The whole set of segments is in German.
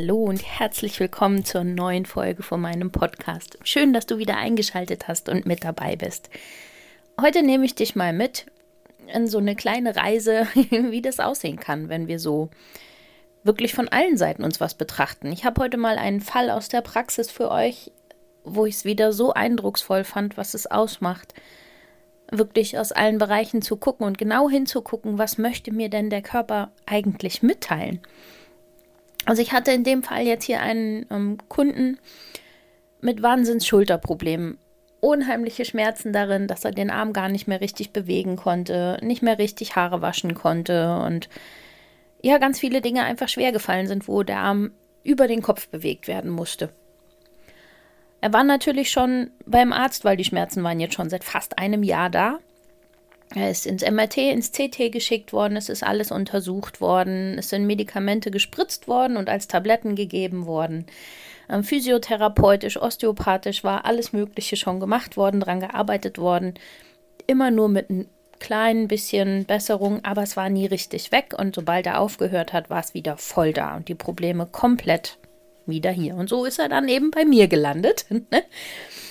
Hallo und herzlich willkommen zur neuen Folge von meinem Podcast. Schön, dass du wieder eingeschaltet hast und mit dabei bist. Heute nehme ich dich mal mit in so eine kleine Reise, wie das aussehen kann, wenn wir so wirklich von allen Seiten uns was betrachten. Ich habe heute mal einen Fall aus der Praxis für euch, wo ich es wieder so eindrucksvoll fand, was es ausmacht, wirklich aus allen Bereichen zu gucken und genau hinzugucken, was möchte mir denn der Körper eigentlich mitteilen. Also ich hatte in dem Fall jetzt hier einen ähm, Kunden mit Wahnsinns-Schulterproblemen. Unheimliche Schmerzen darin, dass er den Arm gar nicht mehr richtig bewegen konnte, nicht mehr richtig Haare waschen konnte und ja, ganz viele Dinge einfach schwer gefallen sind, wo der Arm über den Kopf bewegt werden musste. Er war natürlich schon beim Arzt, weil die Schmerzen waren jetzt schon seit fast einem Jahr da. Er ist ins MRT, ins CT geschickt worden, es ist alles untersucht worden, es sind Medikamente gespritzt worden und als Tabletten gegeben worden. Ähm, physiotherapeutisch, osteopathisch war alles Mögliche schon gemacht worden, dran gearbeitet worden. Immer nur mit einem kleinen bisschen Besserung, aber es war nie richtig weg und sobald er aufgehört hat, war es wieder voll da und die Probleme komplett wieder hier. Und so ist er dann eben bei mir gelandet.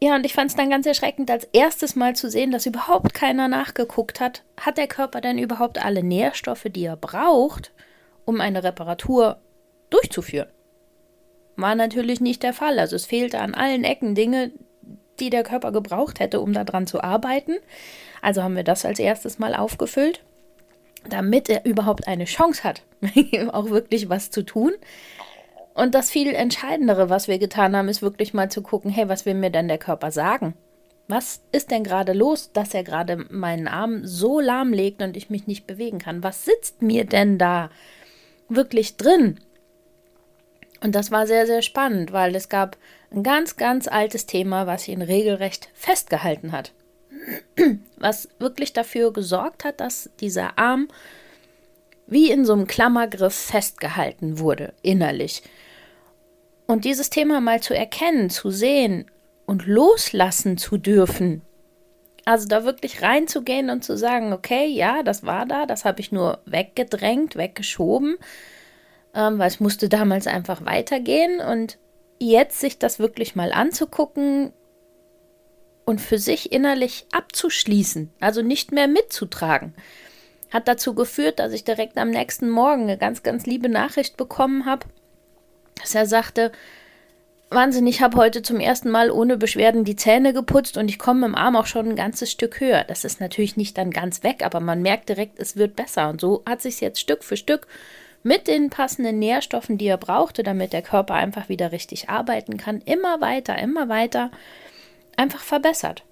Ja, und ich fand es dann ganz erschreckend, als erstes Mal zu sehen, dass überhaupt keiner nachgeguckt hat. Hat der Körper denn überhaupt alle Nährstoffe, die er braucht, um eine Reparatur durchzuführen? War natürlich nicht der Fall. Also es fehlte an allen Ecken Dinge, die der Körper gebraucht hätte, um daran zu arbeiten. Also haben wir das als erstes Mal aufgefüllt, damit er überhaupt eine Chance hat, auch wirklich was zu tun. Und das viel Entscheidendere, was wir getan haben, ist wirklich mal zu gucken, hey, was will mir denn der Körper sagen? Was ist denn gerade los, dass er gerade meinen Arm so lahmlegt und ich mich nicht bewegen kann? Was sitzt mir denn da wirklich drin? Und das war sehr, sehr spannend, weil es gab ein ganz, ganz altes Thema, was ihn regelrecht festgehalten hat. Was wirklich dafür gesorgt hat, dass dieser Arm wie in so einem Klammergriff festgehalten wurde, innerlich. Und dieses Thema mal zu erkennen, zu sehen und loslassen zu dürfen. Also da wirklich reinzugehen und zu sagen, okay, ja, das war da, das habe ich nur weggedrängt, weggeschoben, ähm, weil es musste damals einfach weitergehen. Und jetzt sich das wirklich mal anzugucken und für sich innerlich abzuschließen, also nicht mehr mitzutragen, hat dazu geführt, dass ich direkt am nächsten Morgen eine ganz, ganz liebe Nachricht bekommen habe dass er sagte, Wahnsinn, ich habe heute zum ersten Mal ohne Beschwerden die Zähne geputzt und ich komme im Arm auch schon ein ganzes Stück höher. Das ist natürlich nicht dann ganz weg, aber man merkt direkt, es wird besser. Und so hat sich jetzt Stück für Stück mit den passenden Nährstoffen, die er brauchte, damit der Körper einfach wieder richtig arbeiten kann, immer weiter, immer weiter einfach verbessert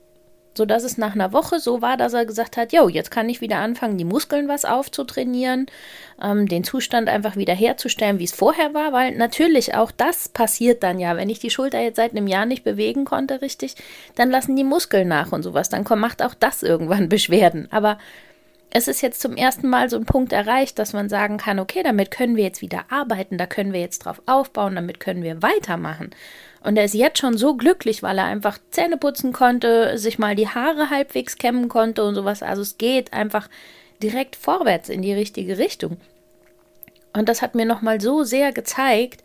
sodass es nach einer Woche so war, dass er gesagt hat, jo, jetzt kann ich wieder anfangen, die Muskeln was aufzutrainieren, ähm, den Zustand einfach wieder herzustellen, wie es vorher war, weil natürlich auch das passiert dann ja, wenn ich die Schulter jetzt seit einem Jahr nicht bewegen konnte, richtig, dann lassen die Muskeln nach und sowas, dann macht auch das irgendwann Beschwerden, aber es ist jetzt zum ersten Mal so ein Punkt erreicht, dass man sagen kann, okay, damit können wir jetzt wieder arbeiten, da können wir jetzt drauf aufbauen, damit können wir weitermachen. Und er ist jetzt schon so glücklich, weil er einfach Zähne putzen konnte, sich mal die Haare halbwegs kämmen konnte und sowas. Also es geht einfach direkt vorwärts in die richtige Richtung. Und das hat mir nochmal so sehr gezeigt,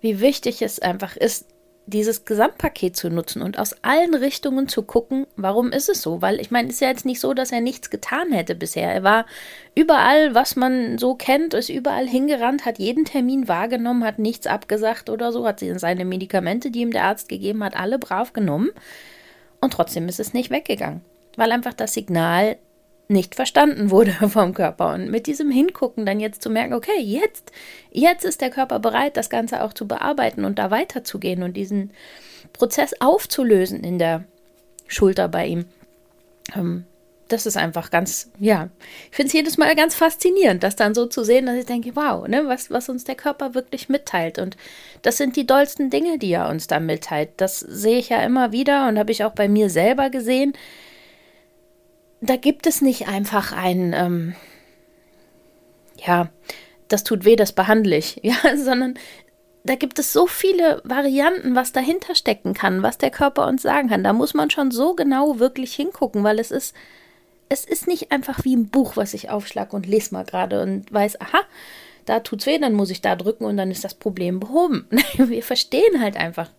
wie wichtig es einfach ist, dieses Gesamtpaket zu nutzen und aus allen Richtungen zu gucken, warum ist es so? Weil ich meine, es ist ja jetzt nicht so, dass er nichts getan hätte bisher. Er war überall, was man so kennt, ist überall hingerannt, hat jeden Termin wahrgenommen, hat nichts abgesagt oder so, hat seine Medikamente, die ihm der Arzt gegeben hat, alle brav genommen. Und trotzdem ist es nicht weggegangen, weil einfach das Signal nicht verstanden wurde vom Körper. Und mit diesem Hingucken dann jetzt zu merken, okay, jetzt, jetzt ist der Körper bereit, das Ganze auch zu bearbeiten und da weiterzugehen und diesen Prozess aufzulösen in der Schulter bei ihm. Ähm, das ist einfach ganz, ja, ich finde es jedes Mal ganz faszinierend, das dann so zu sehen, dass ich denke, wow, ne, was, was uns der Körper wirklich mitteilt. Und das sind die dollsten Dinge, die er uns da mitteilt. Das sehe ich ja immer wieder und habe ich auch bei mir selber gesehen. Da gibt es nicht einfach ein, ähm, ja, das tut weh, das behandle ich, ja, sondern da gibt es so viele Varianten, was dahinter stecken kann, was der Körper uns sagen kann. Da muss man schon so genau wirklich hingucken, weil es ist es ist nicht einfach wie ein Buch, was ich aufschlag und lese mal gerade und weiß, aha, da tut's weh, dann muss ich da drücken und dann ist das Problem behoben. Wir verstehen halt einfach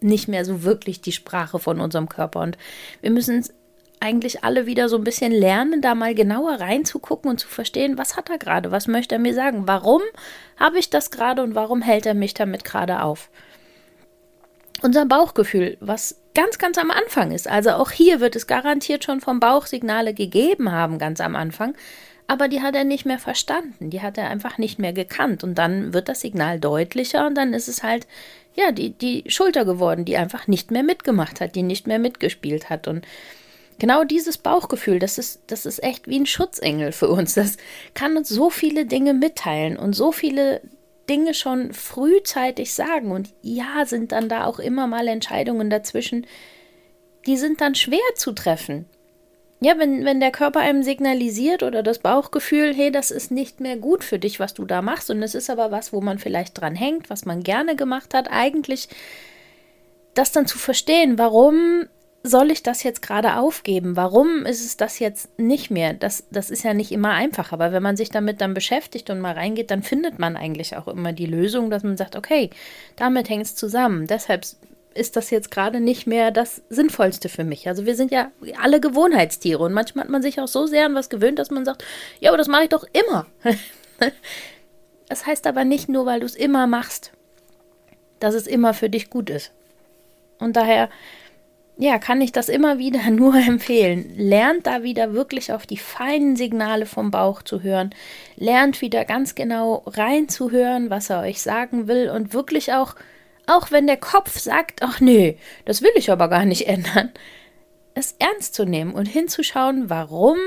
nicht mehr so wirklich die Sprache von unserem Körper und wir müssen eigentlich alle wieder so ein bisschen lernen, da mal genauer reinzugucken und zu verstehen, was hat er gerade, was möchte er mir sagen, warum habe ich das gerade und warum hält er mich damit gerade auf. Unser Bauchgefühl, was ganz, ganz am Anfang ist. Also auch hier wird es garantiert schon vom Bauch Signale gegeben haben, ganz am Anfang. Aber die hat er nicht mehr verstanden, die hat er einfach nicht mehr gekannt. Und dann wird das Signal deutlicher und dann ist es halt, ja, die, die Schulter geworden, die einfach nicht mehr mitgemacht hat, die nicht mehr mitgespielt hat. Und genau dieses Bauchgefühl, das ist, das ist echt wie ein Schutzengel für uns. Das kann uns so viele Dinge mitteilen und so viele Dinge schon frühzeitig sagen. Und ja, sind dann da auch immer mal Entscheidungen dazwischen, die sind dann schwer zu treffen. Ja, wenn, wenn der Körper einem signalisiert oder das Bauchgefühl, hey, das ist nicht mehr gut für dich, was du da machst, und es ist aber was, wo man vielleicht dran hängt, was man gerne gemacht hat, eigentlich das dann zu verstehen, warum soll ich das jetzt gerade aufgeben? Warum ist es das jetzt nicht mehr? Das, das ist ja nicht immer einfach, aber wenn man sich damit dann beschäftigt und mal reingeht, dann findet man eigentlich auch immer die Lösung, dass man sagt, okay, damit hängt es zusammen. Deshalb ist das jetzt gerade nicht mehr das Sinnvollste für mich. Also wir sind ja alle Gewohnheitstiere und manchmal hat man sich auch so sehr an was gewöhnt, dass man sagt, ja, aber das mache ich doch immer. das heißt aber nicht nur, weil du es immer machst, dass es immer für dich gut ist. Und daher ja, kann ich das immer wieder nur empfehlen. Lernt da wieder wirklich auf die feinen Signale vom Bauch zu hören. Lernt wieder ganz genau reinzuhören, was er euch sagen will und wirklich auch, auch wenn der Kopf sagt, ach nee, das will ich aber gar nicht ändern, es ernst zu nehmen und hinzuschauen, warum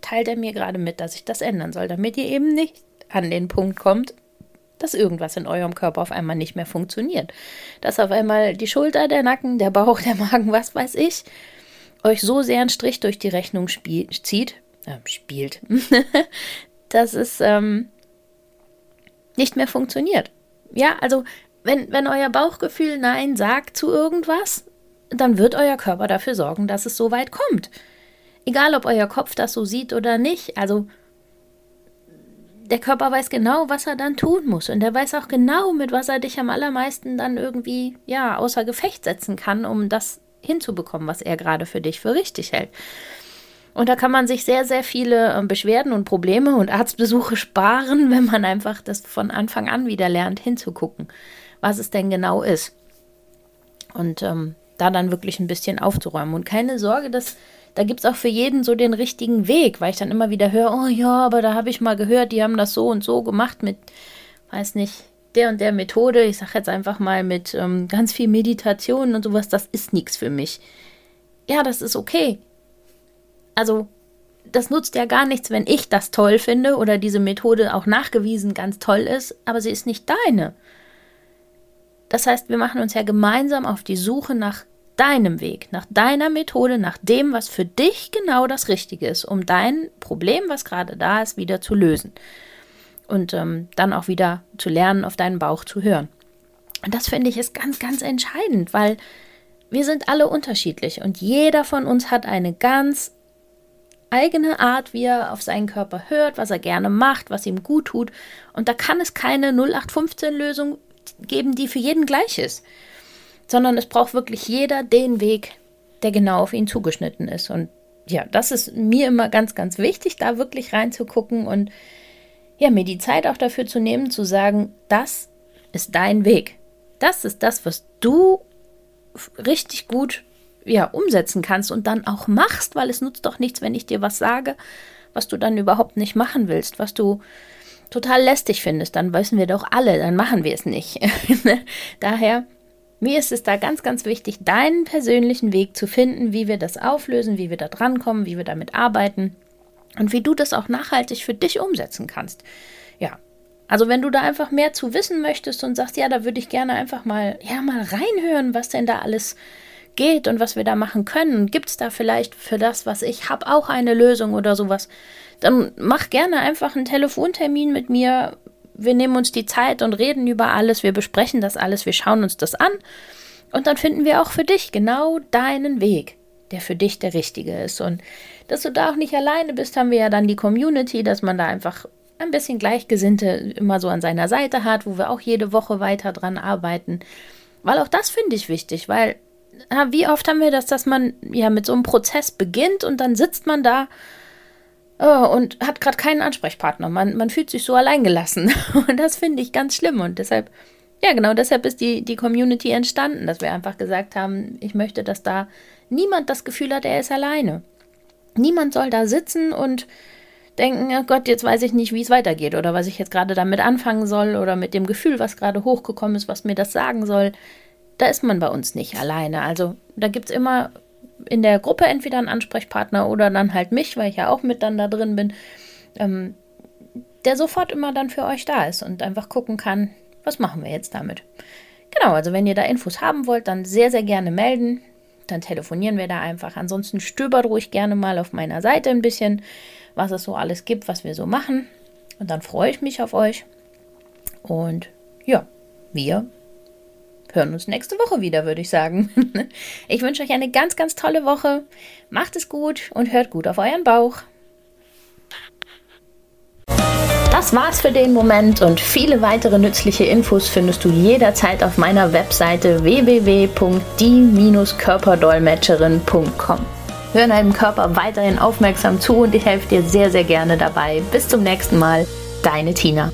teilt er mir gerade mit, dass ich das ändern soll, damit ihr eben nicht an den Punkt kommt, dass irgendwas in eurem Körper auf einmal nicht mehr funktioniert. Dass auf einmal die Schulter, der Nacken, der Bauch, der Magen, was weiß ich, euch so sehr einen Strich durch die Rechnung spiel zieht, äh, spielt, dass es ähm, nicht mehr funktioniert. Ja, also wenn, wenn euer Bauchgefühl Nein sagt zu irgendwas, dann wird euer Körper dafür sorgen, dass es so weit kommt. Egal, ob euer Kopf das so sieht oder nicht. Also der Körper weiß genau, was er dann tun muss. Und er weiß auch genau, mit was er dich am allermeisten dann irgendwie, ja, außer Gefecht setzen kann, um das hinzubekommen, was er gerade für dich für richtig hält. Und da kann man sich sehr, sehr viele ähm, Beschwerden und Probleme und Arztbesuche sparen, wenn man einfach das von Anfang an wieder lernt, hinzugucken, was es denn genau ist. Und ähm, da dann wirklich ein bisschen aufzuräumen. Und keine Sorge, dass da gibt es auch für jeden so den richtigen Weg, weil ich dann immer wieder höre, oh ja, aber da habe ich mal gehört, die haben das so und so gemacht mit, weiß nicht, der und der Methode. Ich sage jetzt einfach mal mit ähm, ganz viel Meditation und sowas, das ist nichts für mich. Ja, das ist okay. Also, das nutzt ja gar nichts, wenn ich das toll finde oder diese Methode auch nachgewiesen ganz toll ist, aber sie ist nicht deine. Das heißt, wir machen uns ja gemeinsam auf die Suche nach deinem Weg, nach deiner Methode, nach dem, was für dich genau das Richtige ist, um dein Problem, was gerade da ist, wieder zu lösen. Und ähm, dann auch wieder zu lernen, auf deinen Bauch zu hören. Und das finde ich ist ganz, ganz entscheidend, weil wir sind alle unterschiedlich und jeder von uns hat eine ganz eigene Art, wie er auf seinen Körper hört, was er gerne macht, was ihm gut tut. Und da kann es keine 0815-Lösung geben, die für jeden gleich ist sondern es braucht wirklich jeder den Weg, der genau auf ihn zugeschnitten ist. Und ja, das ist mir immer ganz, ganz wichtig, da wirklich reinzugucken und ja, mir die Zeit auch dafür zu nehmen, zu sagen, das ist dein Weg. Das ist das, was du richtig gut ja, umsetzen kannst und dann auch machst, weil es nutzt doch nichts, wenn ich dir was sage, was du dann überhaupt nicht machen willst, was du total lästig findest, dann wissen wir doch alle, dann machen wir es nicht. Daher Mir ist es da ganz, ganz wichtig, deinen persönlichen Weg zu finden, wie wir das auflösen, wie wir da drankommen, wie wir damit arbeiten und wie du das auch nachhaltig für dich umsetzen kannst. Ja, also wenn du da einfach mehr zu wissen möchtest und sagst, ja, da würde ich gerne einfach mal, ja, mal reinhören, was denn da alles geht und was wir da machen können. Gibt es da vielleicht für das, was ich habe, auch eine Lösung oder sowas? Dann mach gerne einfach einen Telefontermin mit mir. Wir nehmen uns die Zeit und reden über alles. Wir besprechen das alles. Wir schauen uns das an. Und dann finden wir auch für dich genau deinen Weg, der für dich der richtige ist. Und dass du da auch nicht alleine bist, haben wir ja dann die Community, dass man da einfach ein bisschen Gleichgesinnte immer so an seiner Seite hat, wo wir auch jede Woche weiter dran arbeiten. Weil auch das finde ich wichtig, weil wie oft haben wir das, dass man ja mit so einem Prozess beginnt und dann sitzt man da oh, und hat gerade keinen Ansprechpartner. Man, man fühlt sich so alleingelassen. Und das finde ich ganz schlimm. Und deshalb, ja, genau deshalb ist die, die Community entstanden, dass wir einfach gesagt haben, ich möchte, dass da niemand das Gefühl hat, er ist alleine. Niemand soll da sitzen und denken, oh Gott, jetzt weiß ich nicht, wie es weitergeht oder was ich jetzt gerade damit anfangen soll oder mit dem Gefühl, was gerade hochgekommen ist, was mir das sagen soll da ist man bei uns nicht alleine. Also da gibt es immer in der Gruppe entweder einen Ansprechpartner oder dann halt mich, weil ich ja auch mit dann da drin bin, ähm, der sofort immer dann für euch da ist und einfach gucken kann, was machen wir jetzt damit. Genau, also wenn ihr da Infos haben wollt, dann sehr, sehr gerne melden. Dann telefonieren wir da einfach. Ansonsten stöbert ruhig gerne mal auf meiner Seite ein bisschen, was es so alles gibt, was wir so machen. Und dann freue ich mich auf euch. Und ja, wir hören uns nächste Woche wieder, würde ich sagen. Ich wünsche euch eine ganz, ganz tolle Woche. Macht es gut und hört gut auf euren Bauch. Das war's für den Moment und viele weitere nützliche Infos findest du jederzeit auf meiner Webseite www.die-körperdolmetscherin.com. Hör deinem Körper weiterhin aufmerksam zu und ich helfe dir sehr, sehr gerne dabei. Bis zum nächsten Mal, deine Tina.